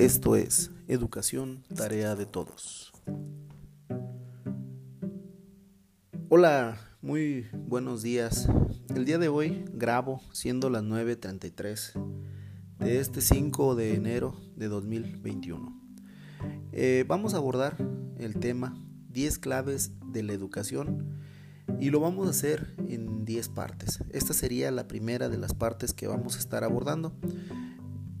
Esto es Educación, tarea de todos. Hola, muy buenos días. El día de hoy grabo siendo las 9.33 de este 5 de enero de 2021. Eh, vamos a abordar el tema 10 claves de la educación y lo vamos a hacer en 10 partes. Esta sería la primera de las partes que vamos a estar abordando.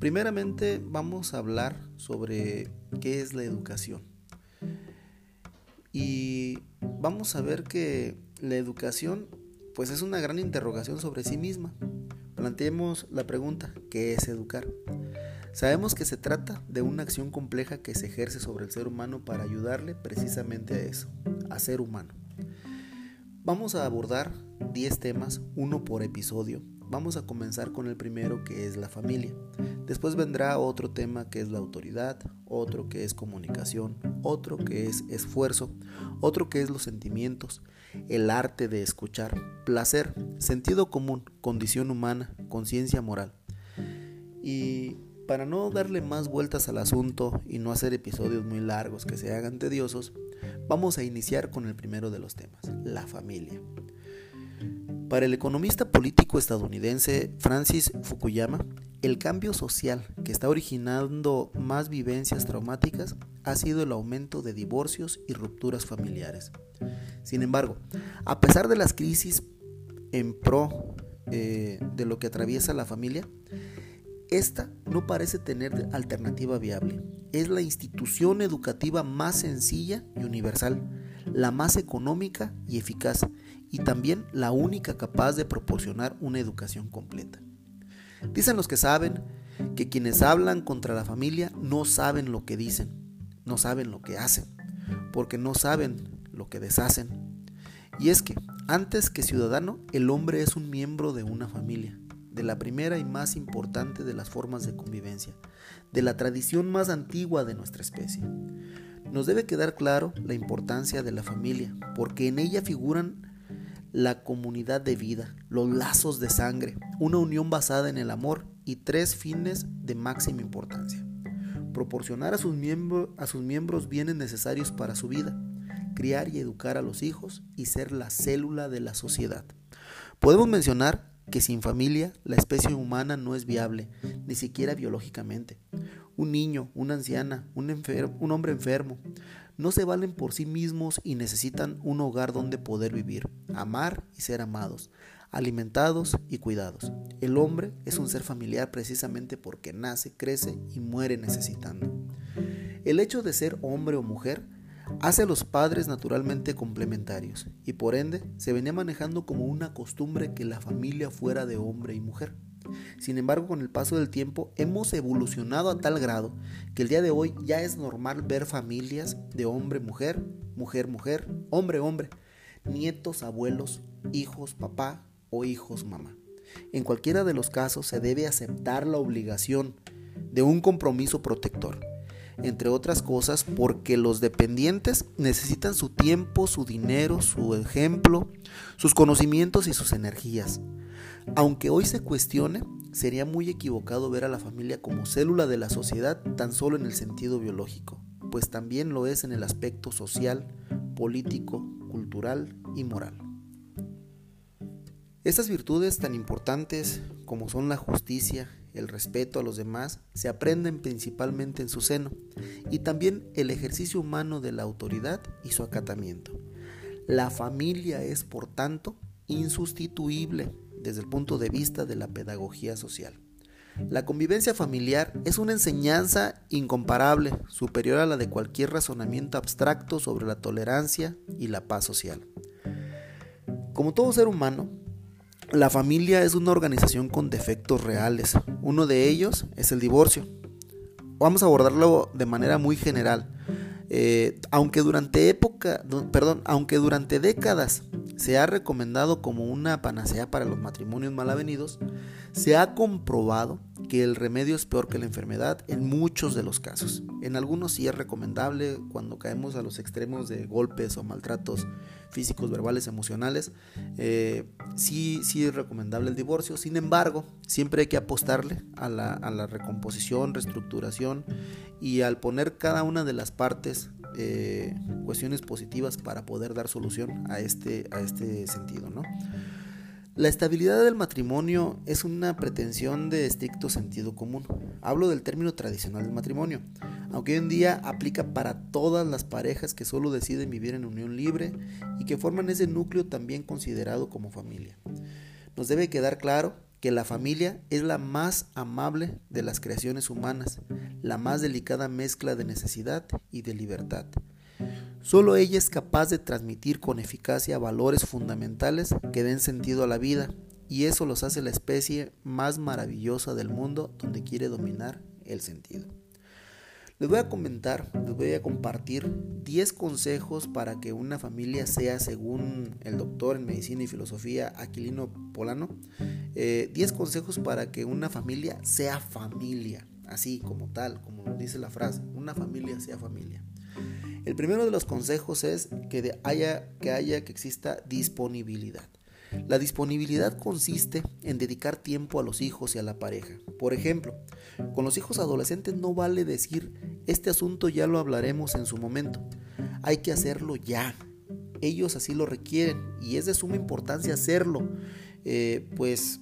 Primeramente vamos a hablar sobre qué es la educación. Y vamos a ver que la educación pues es una gran interrogación sobre sí misma. Planteemos la pregunta, ¿qué es educar? Sabemos que se trata de una acción compleja que se ejerce sobre el ser humano para ayudarle precisamente a eso, a ser humano. Vamos a abordar 10 temas, uno por episodio, Vamos a comenzar con el primero que es la familia. Después vendrá otro tema que es la autoridad, otro que es comunicación, otro que es esfuerzo, otro que es los sentimientos, el arte de escuchar, placer, sentido común, condición humana, conciencia moral. Y para no darle más vueltas al asunto y no hacer episodios muy largos que se hagan tediosos, vamos a iniciar con el primero de los temas, la familia. Para el economista político estadounidense Francis Fukuyama, el cambio social que está originando más vivencias traumáticas ha sido el aumento de divorcios y rupturas familiares. Sin embargo, a pesar de las crisis en pro eh, de lo que atraviesa la familia, esta no parece tener alternativa viable. Es la institución educativa más sencilla y universal, la más económica y eficaz, y también la única capaz de proporcionar una educación completa. Dicen los que saben que quienes hablan contra la familia no saben lo que dicen, no saben lo que hacen, porque no saben lo que deshacen. Y es que, antes que ciudadano, el hombre es un miembro de una familia, de la primera y más importante de las formas de convivencia, de la tradición más antigua de nuestra especie. Nos debe quedar claro la importancia de la familia, porque en ella figuran la comunidad de vida, los lazos de sangre, una unión basada en el amor y tres fines de máxima importancia. Proporcionar a sus, a sus miembros bienes necesarios para su vida, criar y educar a los hijos y ser la célula de la sociedad. Podemos mencionar que sin familia la especie humana no es viable, ni siquiera biológicamente. Un niño, una anciana, un, un hombre enfermo, no se valen por sí mismos y necesitan un hogar donde poder vivir, amar y ser amados, alimentados y cuidados. El hombre es un ser familiar precisamente porque nace, crece y muere necesitando. El hecho de ser hombre o mujer hace a los padres naturalmente complementarios y por ende se venía manejando como una costumbre que la familia fuera de hombre y mujer. Sin embargo, con el paso del tiempo hemos evolucionado a tal grado que el día de hoy ya es normal ver familias de hombre-mujer, mujer-mujer, hombre-hombre, nietos, abuelos, hijos, papá o hijos, mamá. En cualquiera de los casos se debe aceptar la obligación de un compromiso protector, entre otras cosas porque los dependientes necesitan su tiempo, su dinero, su ejemplo, sus conocimientos y sus energías. Aunque hoy se cuestione, sería muy equivocado ver a la familia como célula de la sociedad tan solo en el sentido biológico, pues también lo es en el aspecto social, político, cultural y moral. Estas virtudes tan importantes como son la justicia, el respeto a los demás, se aprenden principalmente en su seno, y también el ejercicio humano de la autoridad y su acatamiento. La familia es, por tanto, insustituible desde el punto de vista de la pedagogía social. La convivencia familiar es una enseñanza incomparable, superior a la de cualquier razonamiento abstracto sobre la tolerancia y la paz social. Como todo ser humano, la familia es una organización con defectos reales. Uno de ellos es el divorcio. Vamos a abordarlo de manera muy general. Eh, aunque durante época, perdón, aunque durante décadas se ha recomendado como una panacea para los matrimonios malavenidos, se ha comprobado que el remedio es peor que la enfermedad en muchos de los casos. En algunos sí es recomendable cuando caemos a los extremos de golpes o maltratos físicos, verbales, emocionales. Eh, sí, sí es recomendable el divorcio. Sin embargo, siempre hay que apostarle a la, a la recomposición, reestructuración y al poner cada una de las partes eh, cuestiones positivas para poder dar solución a este, a este sentido. ¿no? La estabilidad del matrimonio es una pretensión de estricto sentido común. Hablo del término tradicional del matrimonio, aunque hoy en día aplica para todas las parejas que solo deciden vivir en unión libre y que forman ese núcleo también considerado como familia. Nos debe quedar claro que la familia es la más amable de las creaciones humanas, la más delicada mezcla de necesidad y de libertad. Solo ella es capaz de transmitir con eficacia valores fundamentales que den sentido a la vida, y eso los hace la especie más maravillosa del mundo donde quiere dominar el sentido. Les voy a comentar, les voy a compartir 10 consejos para que una familia sea, según el doctor en medicina y filosofía Aquilino Polano, 10 eh, consejos para que una familia sea familia, así como tal, como dice la frase, una familia sea familia. El primero de los consejos es que haya, que haya, que exista disponibilidad. La disponibilidad consiste en dedicar tiempo a los hijos y a la pareja. Por ejemplo, con los hijos adolescentes no vale decir, este asunto ya lo hablaremos en su momento. Hay que hacerlo ya. Ellos así lo requieren y es de suma importancia hacerlo, eh, pues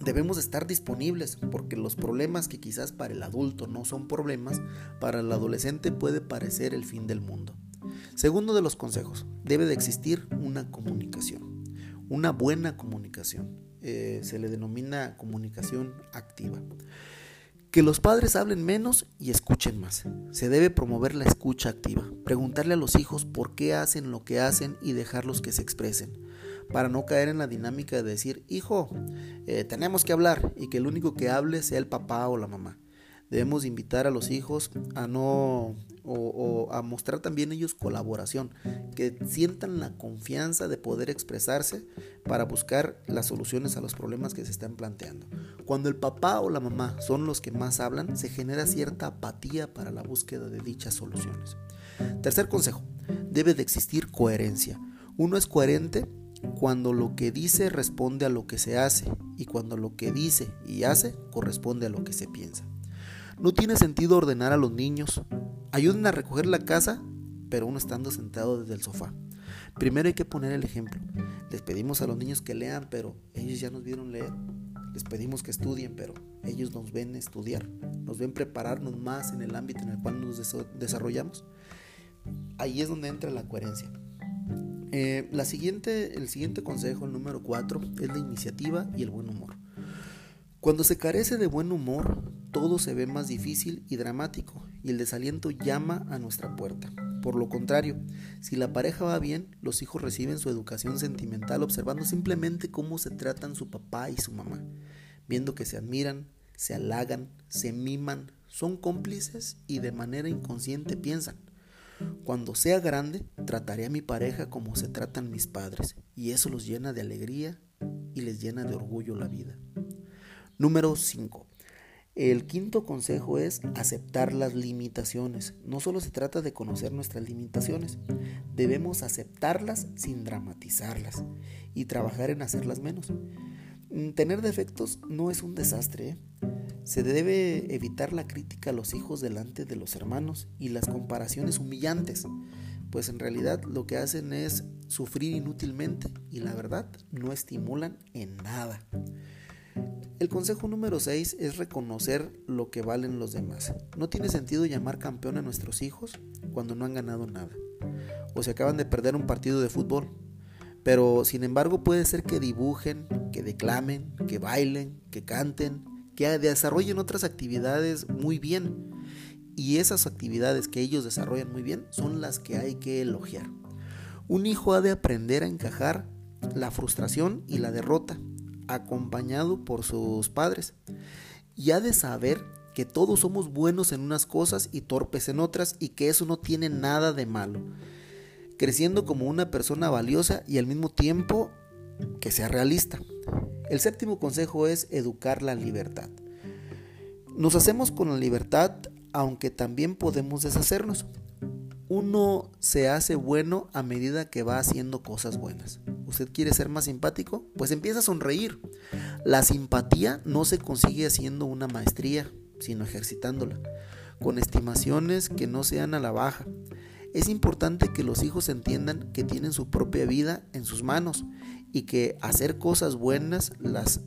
debemos estar disponibles porque los problemas que quizás para el adulto no son problemas, para el adolescente puede parecer el fin del mundo. Segundo de los consejos, debe de existir una comunicación una buena comunicación. Eh, se le denomina comunicación activa. Que los padres hablen menos y escuchen más. Se debe promover la escucha activa. Preguntarle a los hijos por qué hacen lo que hacen y dejarlos que se expresen. Para no caer en la dinámica de decir, hijo, eh, tenemos que hablar y que el único que hable sea el papá o la mamá. Debemos invitar a los hijos a no o, a mostrar también ellos colaboración, que sientan la confianza de poder expresarse para buscar las soluciones a los problemas que se están planteando. Cuando el papá o la mamá son los que más hablan, se genera cierta apatía para la búsqueda de dichas soluciones. Tercer consejo, debe de existir coherencia. Uno es coherente cuando lo que dice responde a lo que se hace y cuando lo que dice y hace corresponde a lo que se piensa. No tiene sentido ordenar a los niños, ayuden a recoger la casa, pero uno estando sentado desde el sofá. Primero hay que poner el ejemplo. Les pedimos a los niños que lean, pero ellos ya nos vieron leer. Les pedimos que estudien, pero ellos nos ven estudiar, nos ven prepararnos más en el ámbito en el cual nos desarrollamos. Ahí es donde entra la coherencia. Eh, la siguiente, el siguiente consejo, el número 4, es la iniciativa y el buen humor. Cuando se carece de buen humor, todo se ve más difícil y dramático y el desaliento llama a nuestra puerta. Por lo contrario, si la pareja va bien, los hijos reciben su educación sentimental observando simplemente cómo se tratan su papá y su mamá, viendo que se admiran, se halagan, se miman, son cómplices y de manera inconsciente piensan, cuando sea grande, trataré a mi pareja como se tratan mis padres, y eso los llena de alegría y les llena de orgullo la vida. Número 5. El quinto consejo es aceptar las limitaciones. No solo se trata de conocer nuestras limitaciones, debemos aceptarlas sin dramatizarlas y trabajar en hacerlas menos. Mm, tener defectos no es un desastre. ¿eh? Se debe evitar la crítica a los hijos delante de los hermanos y las comparaciones humillantes, pues en realidad lo que hacen es sufrir inútilmente y la verdad no estimulan en nada. El consejo número 6 es reconocer lo que valen los demás. No tiene sentido llamar campeón a nuestros hijos cuando no han ganado nada o se acaban de perder un partido de fútbol. Pero sin embargo puede ser que dibujen, que declamen, que bailen, que canten, que desarrollen otras actividades muy bien. Y esas actividades que ellos desarrollan muy bien son las que hay que elogiar. Un hijo ha de aprender a encajar la frustración y la derrota acompañado por sus padres. Y ha de saber que todos somos buenos en unas cosas y torpes en otras y que eso no tiene nada de malo. creciendo como una persona valiosa y al mismo tiempo que sea realista. El séptimo consejo es educar la libertad. Nos hacemos con la libertad aunque también podemos deshacernos. Uno se hace bueno a medida que va haciendo cosas buenas. ¿Usted quiere ser más simpático? Pues empieza a sonreír. La simpatía no se consigue haciendo una maestría, sino ejercitándola, con estimaciones que no sean a la baja. Es importante que los hijos entiendan que tienen su propia vida en sus manos y que hacer cosas buenas las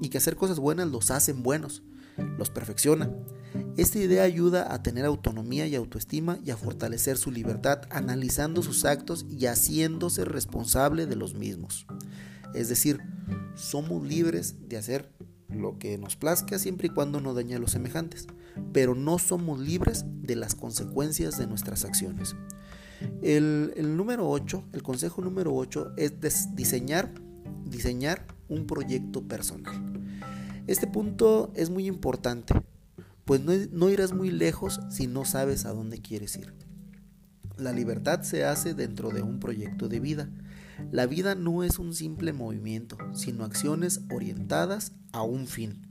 y que hacer cosas buenas los hacen buenos, los perfecciona. Esta idea ayuda a tener autonomía y autoestima y a fortalecer su libertad analizando sus actos y haciéndose responsable de los mismos. Es decir, somos libres de hacer lo que nos plazca siempre y cuando no dañe a los semejantes, pero no somos libres de las consecuencias de nuestras acciones. El, número 8, el consejo número 8 es diseñar, diseñar un proyecto personal. Este punto es muy importante, pues no, no irás muy lejos si no sabes a dónde quieres ir. La libertad se hace dentro de un proyecto de vida. La vida no es un simple movimiento, sino acciones orientadas a un fin.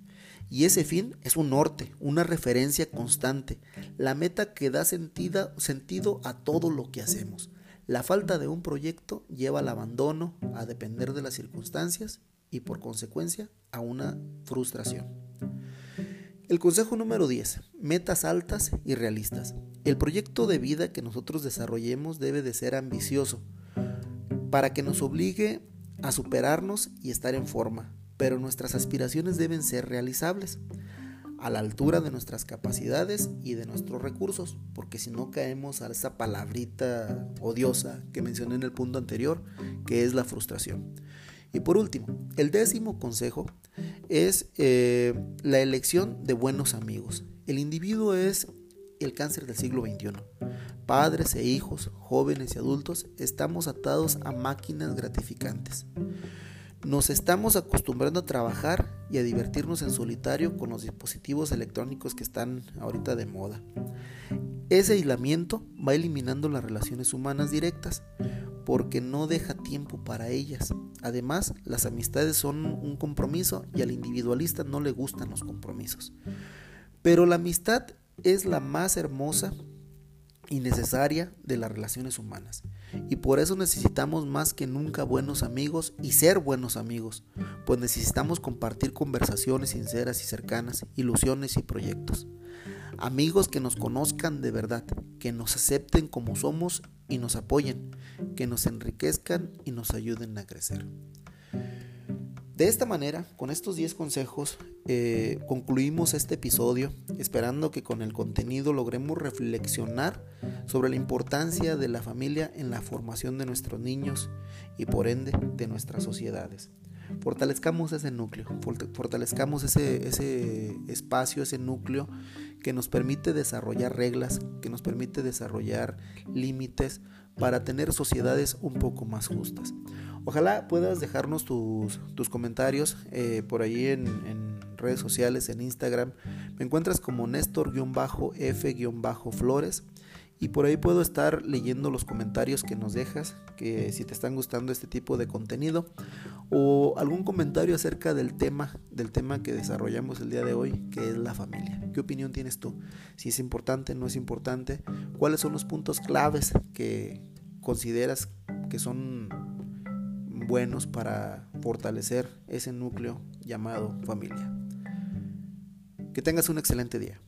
Y ese fin es un norte, una referencia constante, la meta que da sentido, a todo lo que hacemos. La falta de un proyecto lleva al abandono, a depender de las circunstancias y por consecuencia a una frustración. El consejo número 10. Metas altas y realistas. El proyecto de vida que nosotros desarrollemos debe de ser ambicioso para que nos obligue a superarnos y estar en forma, pero nuestras aspiraciones deben ser realizables, a la altura de nuestras capacidades y de nuestros recursos, porque si no caemos a esa palabrita odiosa que mencioné en el punto anterior, que es la frustración. Y por último, el décimo consejo es eh, la elección de buenos amigos. El individuo es el cáncer del siglo XXI. Padres e hijos, jóvenes y adultos, estamos atados a máquinas gratificantes. Nos estamos acostumbrando a trabajar y a divertirnos en solitario con los dispositivos electrónicos que están ahorita de moda. Ese aislamiento va eliminando las relaciones humanas directas porque no deja tiempo para ellas. Además, las amistades son un compromiso y al individualista no le gustan los compromisos. Pero la amistad es la más hermosa y necesaria de las relaciones humanas. Y por eso necesitamos más que nunca buenos amigos y ser buenos amigos, pues necesitamos compartir conversaciones sinceras y cercanas, ilusiones y proyectos. Amigos que nos conozcan de verdad, que nos acepten como somos y nos apoyen, que nos enriquezcan y nos ayuden a crecer. De esta manera, con estos 10 consejos, eh, concluimos este episodio, esperando que con el contenido logremos reflexionar sobre la importancia de la familia en la formación de nuestros niños y por ende de nuestras sociedades. Fortalezcamos ese núcleo, fortalezcamos ese, ese espacio, ese núcleo que nos permite desarrollar reglas, que nos permite desarrollar límites para tener sociedades un poco más justas. Ojalá puedas dejarnos tus, comentarios eh, por ahí en, redes sociales, en Instagram. Me encuentras como Néstor-F-Flores. Y por ahí puedo estar leyendo los comentarios que nos dejas, que si te están gustando este tipo de contenido o algún comentario acerca del tema, del tema que desarrollamos el día de hoy, que es la familia. ¿Qué opinión tienes tú? Si es importante, no es importante, cuáles son los puntos claves que consideras que son buenos para fortalecer ese núcleo llamado familia. Que tengas un excelente día.